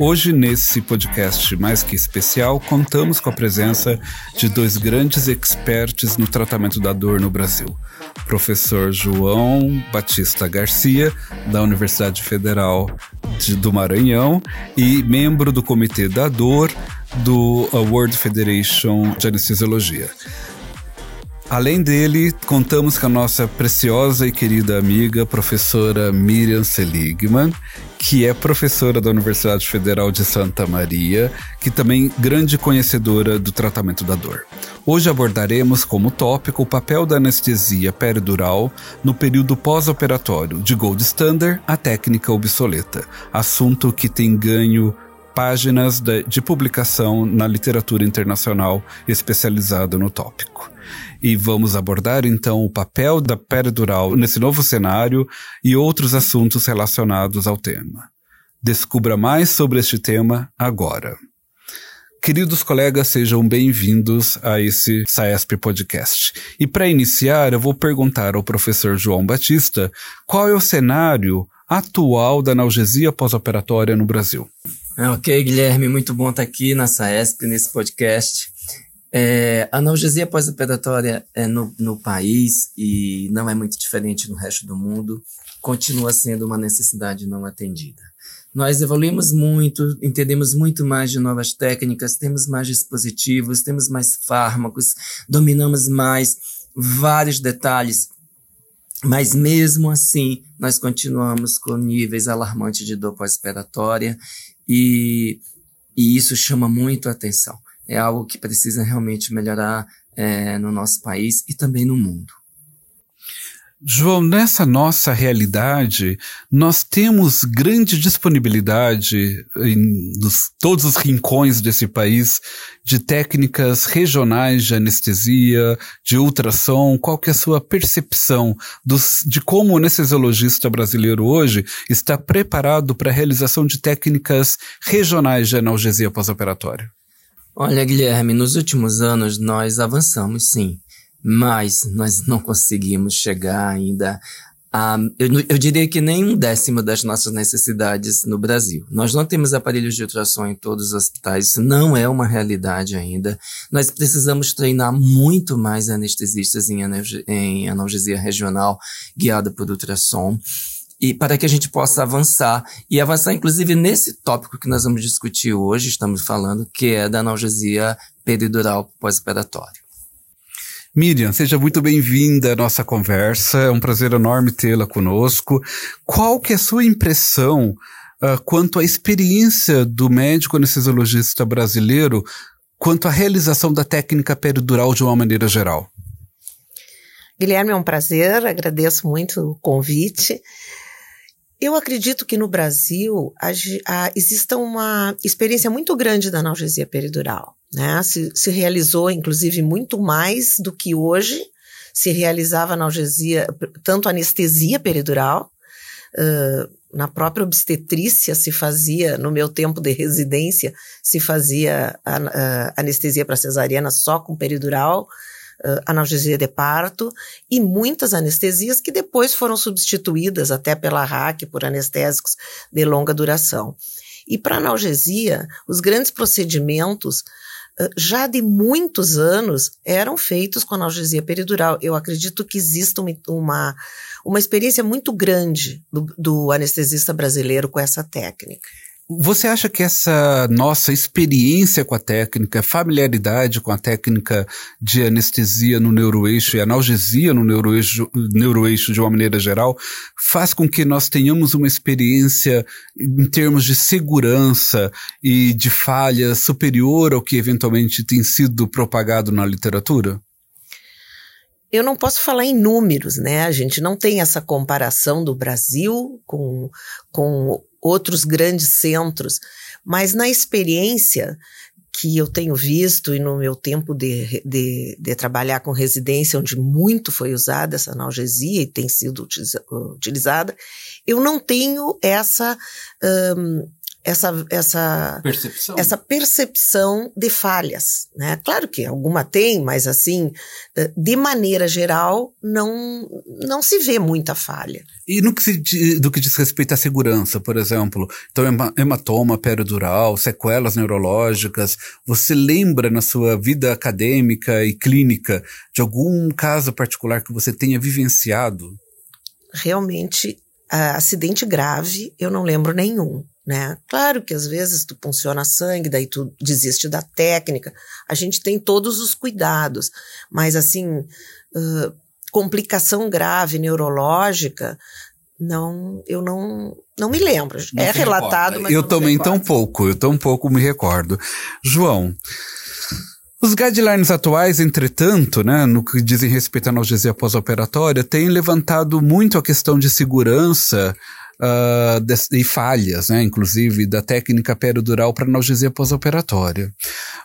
Hoje, nesse podcast mais que especial, contamos com a presença de dois grandes experts no tratamento da dor no Brasil. Professor João Batista Garcia, da Universidade Federal de, do Maranhão, e membro do Comitê da Dor do World Federation de Anestesiologia. Além dele, contamos com a nossa preciosa e querida amiga, professora Miriam Seligman, que é professora da Universidade Federal de Santa Maria, que também grande conhecedora do tratamento da dor. Hoje abordaremos como tópico o papel da anestesia peridural no período pós-operatório, de gold standard à técnica obsoleta, assunto que tem ganho páginas de, de publicação na literatura internacional especializada no tópico e vamos abordar então o papel da peridural nesse novo cenário e outros assuntos relacionados ao tema. Descubra mais sobre este tema agora. Queridos colegas, sejam bem-vindos a esse SAESP Podcast. E para iniciar, eu vou perguntar ao professor João Batista qual é o cenário atual da analgesia pós-operatória no Brasil. Ok, Guilherme, muito bom estar aqui na SAESP, nesse podcast. É, a analgesia pós-operatória é no, no país, e não é muito diferente no resto do mundo, continua sendo uma necessidade não atendida. Nós evoluímos muito, entendemos muito mais de novas técnicas, temos mais dispositivos, temos mais fármacos, dominamos mais vários detalhes, mas mesmo assim nós continuamos com níveis alarmantes de dor pós-operatória e, e isso chama muito a atenção é algo que precisa realmente melhorar é, no nosso país e também no mundo. João, nessa nossa realidade, nós temos grande disponibilidade em todos os rincões desse país de técnicas regionais de anestesia, de ultrassom. Qual que é a sua percepção dos, de como o anestesiologista brasileiro hoje está preparado para a realização de técnicas regionais de analgesia pós-operatória? Olha, Guilherme, nos últimos anos nós avançamos sim, mas nós não conseguimos chegar ainda a. Eu, eu diria que nem um décimo das nossas necessidades no Brasil. Nós não temos aparelhos de ultrassom em todos os hospitais, isso não é uma realidade ainda. Nós precisamos treinar muito mais anestesistas em, em analgesia regional guiada por ultrassom e para que a gente possa avançar e avançar inclusive nesse tópico que nós vamos discutir hoje, estamos falando, que é da analgesia peridural pós-operatória. Miriam, seja muito bem-vinda à nossa conversa. É um prazer enorme tê-la conosco. Qual que é a sua impressão uh, quanto à experiência do médico anestesiologista brasileiro quanto à realização da técnica peridural de uma maneira geral? Guilherme, é um prazer, agradeço muito o convite. Eu acredito que no Brasil a, a, exista uma experiência muito grande da analgesia peridural. Né? Se, se realizou, inclusive, muito mais do que hoje se realizava analgesia, tanto anestesia peridural, uh, na própria obstetrícia se fazia, no meu tempo de residência, se fazia anestesia para cesariana só com peridural, uh, analgesia de parto e muitas anestesias que depois foram substituídas até pela RAC por anestésicos de longa duração. E para analgesia, os grandes procedimentos já de muitos anos eram feitos com analgesia peridural. Eu acredito que exista uma, uma, uma experiência muito grande do, do anestesista brasileiro com essa técnica. Você acha que essa nossa experiência com a técnica, familiaridade com a técnica de anestesia no neuroeixo e analgesia no neuroeixo, neuroeixo de uma maneira geral, faz com que nós tenhamos uma experiência em termos de segurança e de falha superior ao que eventualmente tem sido propagado na literatura? Eu não posso falar em números, né? A gente não tem essa comparação do Brasil com, com outros grandes centros, mas na experiência que eu tenho visto e no meu tempo de, de, de, trabalhar com residência, onde muito foi usada essa analgesia e tem sido utilizada, eu não tenho essa. Um, essa, essa, percepção. essa percepção de falhas. Né? Claro que alguma tem, mas assim, eh, de maneira geral, não, não se vê muita falha. E no que, se, do que diz respeito à segurança, por exemplo, então hematoma peridural, sequelas neurológicas, você lembra na sua vida acadêmica e clínica de algum caso particular que você tenha vivenciado? Realmente, uh, acidente grave, eu não lembro nenhum né? Claro que às vezes tu funciona sangue, daí tu desiste da técnica. A gente tem todos os cuidados, mas assim, uh, complicação grave neurológica, não, eu não, não me lembro. Não é relatado, mas eu também tão pouco, eu tão pouco me recordo. João, os guidelines atuais, entretanto, né, no que dizem respeito à analgesia pós-operatória, têm levantado muito a questão de segurança uh, e falhas, né, inclusive, da técnica peridural para analgesia pós-operatória.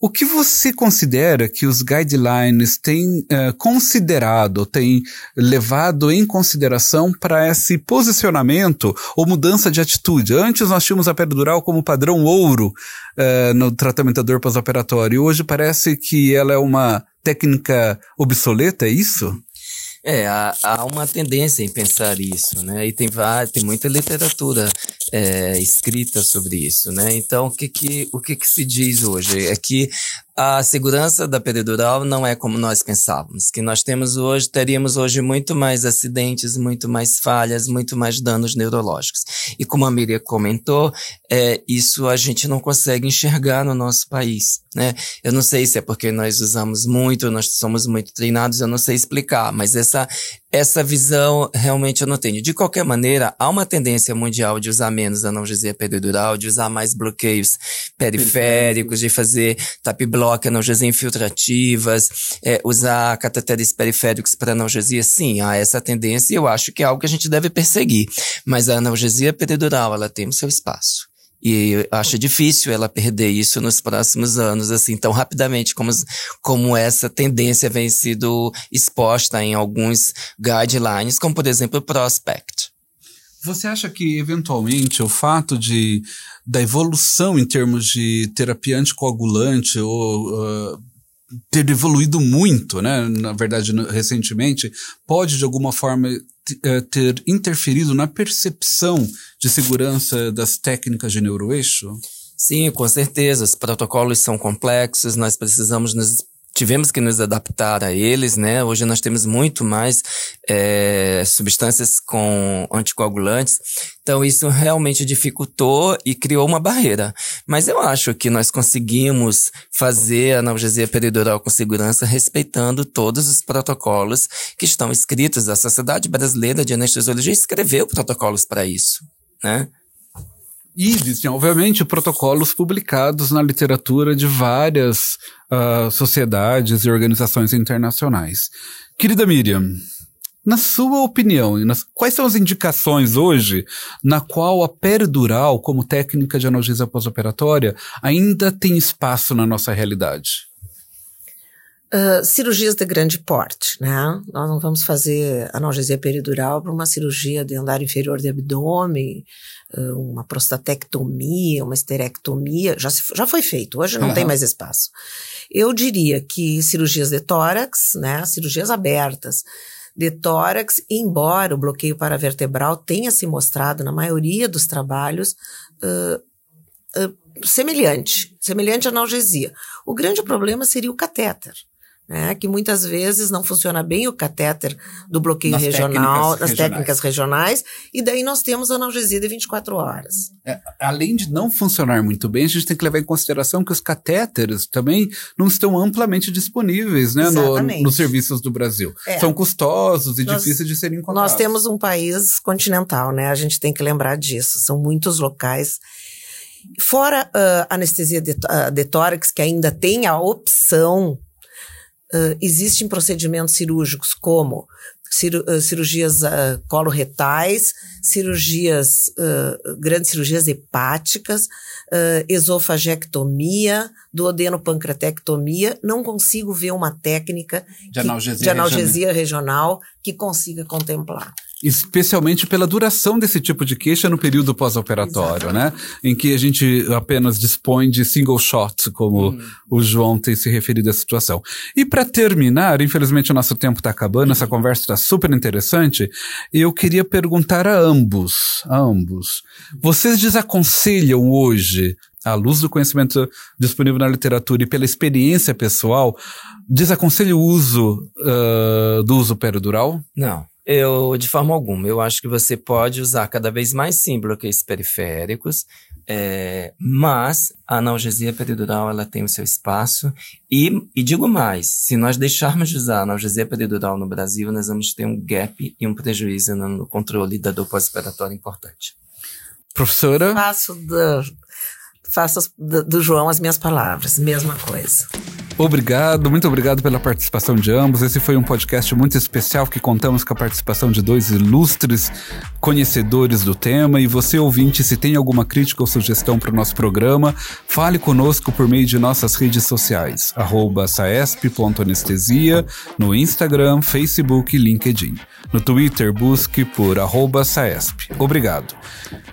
O que você considera que os guidelines têm uh, considerado, têm levado em consideração para esse posicionamento ou mudança de atitude? Antes nós tínhamos a peridural como padrão ouro uh, no tratamento dor pós-operatório, e hoje parece que ela é uma técnica obsoleta, é isso? É, há, há, uma tendência em pensar isso, né? E tem, tem muita literatura é, escrita sobre isso, né? Então, o que que, o que que se diz hoje? É que a segurança da peridural não é como nós pensávamos, que nós temos hoje, teríamos hoje muito mais acidentes, muito mais falhas, muito mais danos neurológicos. E como a Miriam comentou, é, isso a gente não consegue enxergar no nosso país, né? Eu não sei se é porque nós usamos muito, nós somos muito treinados, eu não sei explicar, mas essa, essa visão realmente eu não tenho. De qualquer maneira, há uma tendência mundial de usar menos analgesia peridural, de usar mais bloqueios periféricos, de fazer tap block, analgesia infiltrativas, é, usar cateteres periféricos para analgesia. Sim, há essa tendência e eu acho que é algo que a gente deve perseguir. Mas a analgesia peridural, ela tem o seu espaço. E acho difícil ela perder isso nos próximos anos, assim, tão rapidamente como, como essa tendência vem sido exposta em alguns guidelines, como por exemplo o Prospect. Você acha que, eventualmente, o fato de da evolução em termos de terapia anticoagulante ou uh, ter evoluído muito, né, na verdade, recentemente, pode de alguma forma eh, ter interferido na percepção de segurança das técnicas de neuroeixo? Sim, com certeza. Os protocolos são complexos, nós precisamos nos tivemos que nos adaptar a eles, né? Hoje nós temos muito mais é, substâncias com anticoagulantes, então isso realmente dificultou e criou uma barreira. Mas eu acho que nós conseguimos fazer a analgesia peridural com segurança respeitando todos os protocolos que estão escritos. A Sociedade Brasileira de Anestesiologia escreveu protocolos para isso, né? E existem, obviamente, protocolos publicados na literatura de várias uh, sociedades e organizações internacionais. Querida Miriam, na sua opinião, quais são as indicações hoje na qual a peridural, como técnica de analgesia pós-operatória, ainda tem espaço na nossa realidade? Uh, cirurgias de grande porte, né? Nós não vamos fazer analgesia peridural para uma cirurgia de andar inferior de abdômen, uh, uma prostatectomia, uma esterectomia, já, se, já foi feito, hoje não uhum. tem mais espaço. Eu diria que cirurgias de tórax, né? Cirurgias abertas de tórax, embora o bloqueio paravertebral tenha se mostrado na maioria dos trabalhos uh, semelhante, semelhante à analgesia. O grande problema seria o catéter né, que muitas vezes não funciona bem o catéter do bloqueio nas regional, técnicas nas regionais. técnicas regionais, e daí nós temos analgesia de 24 horas. É, além de não funcionar muito bem, a gente tem que levar em consideração que os catéteres também não estão amplamente disponíveis né, no, nos serviços do Brasil. É. São custosos e nós, difíceis de serem encontrados. Nós temos um país continental, né? A gente tem que lembrar disso. São muitos locais Fora uh, anestesia de, uh, de tórax, que ainda tem a opção Uh, existem procedimentos cirúrgicos como cirurgias uh, coloretais, cirurgias, uh, grandes cirurgias hepáticas, esofagectomia, duodenopancreatectomia. Não consigo ver uma técnica de analgesia, que, de analgesia regional que consiga contemplar especialmente pela duração desse tipo de queixa no período pós-operatório, né? Em que a gente apenas dispõe de single shot, como hum. o João tem se referido à situação. E para terminar, infelizmente o nosso tempo está acabando, hum. essa conversa está super interessante, eu queria perguntar a ambos, a ambos, vocês desaconselham hoje à luz do conhecimento disponível na literatura e pela experiência pessoal, desaconselho o uso uh, do uso peridural? Não. Eu, de forma alguma, eu acho que você pode usar cada vez mais sim bloqueios periféricos, é, mas a analgesia peridural ela tem o seu espaço e, e digo mais, se nós deixarmos de usar a analgesia peridural no Brasil, nós vamos ter um gap e um prejuízo no, no controle da dor pós-operatória importante. Professora? Faço do, faço do, do João as minhas palavras, mesma coisa. Obrigado, muito obrigado pela participação de ambos. Esse foi um podcast muito especial que contamos com a participação de dois ilustres conhecedores do tema. E você, ouvinte, se tem alguma crítica ou sugestão para o nosso programa, fale conosco por meio de nossas redes sociais, saesp.anestesia, no Instagram, Facebook e LinkedIn. No Twitter, busque por saesp. Obrigado.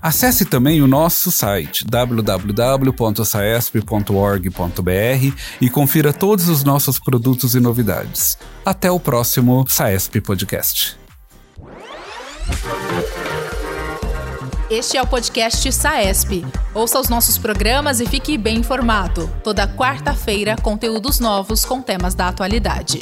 Acesse também o nosso site www.saesp.org.br e confira todos os nossos produtos e novidades. Até o próximo Saesp Podcast. Este é o podcast Saesp. Ouça os nossos programas e fique bem informado. Toda quarta-feira, conteúdos novos com temas da atualidade.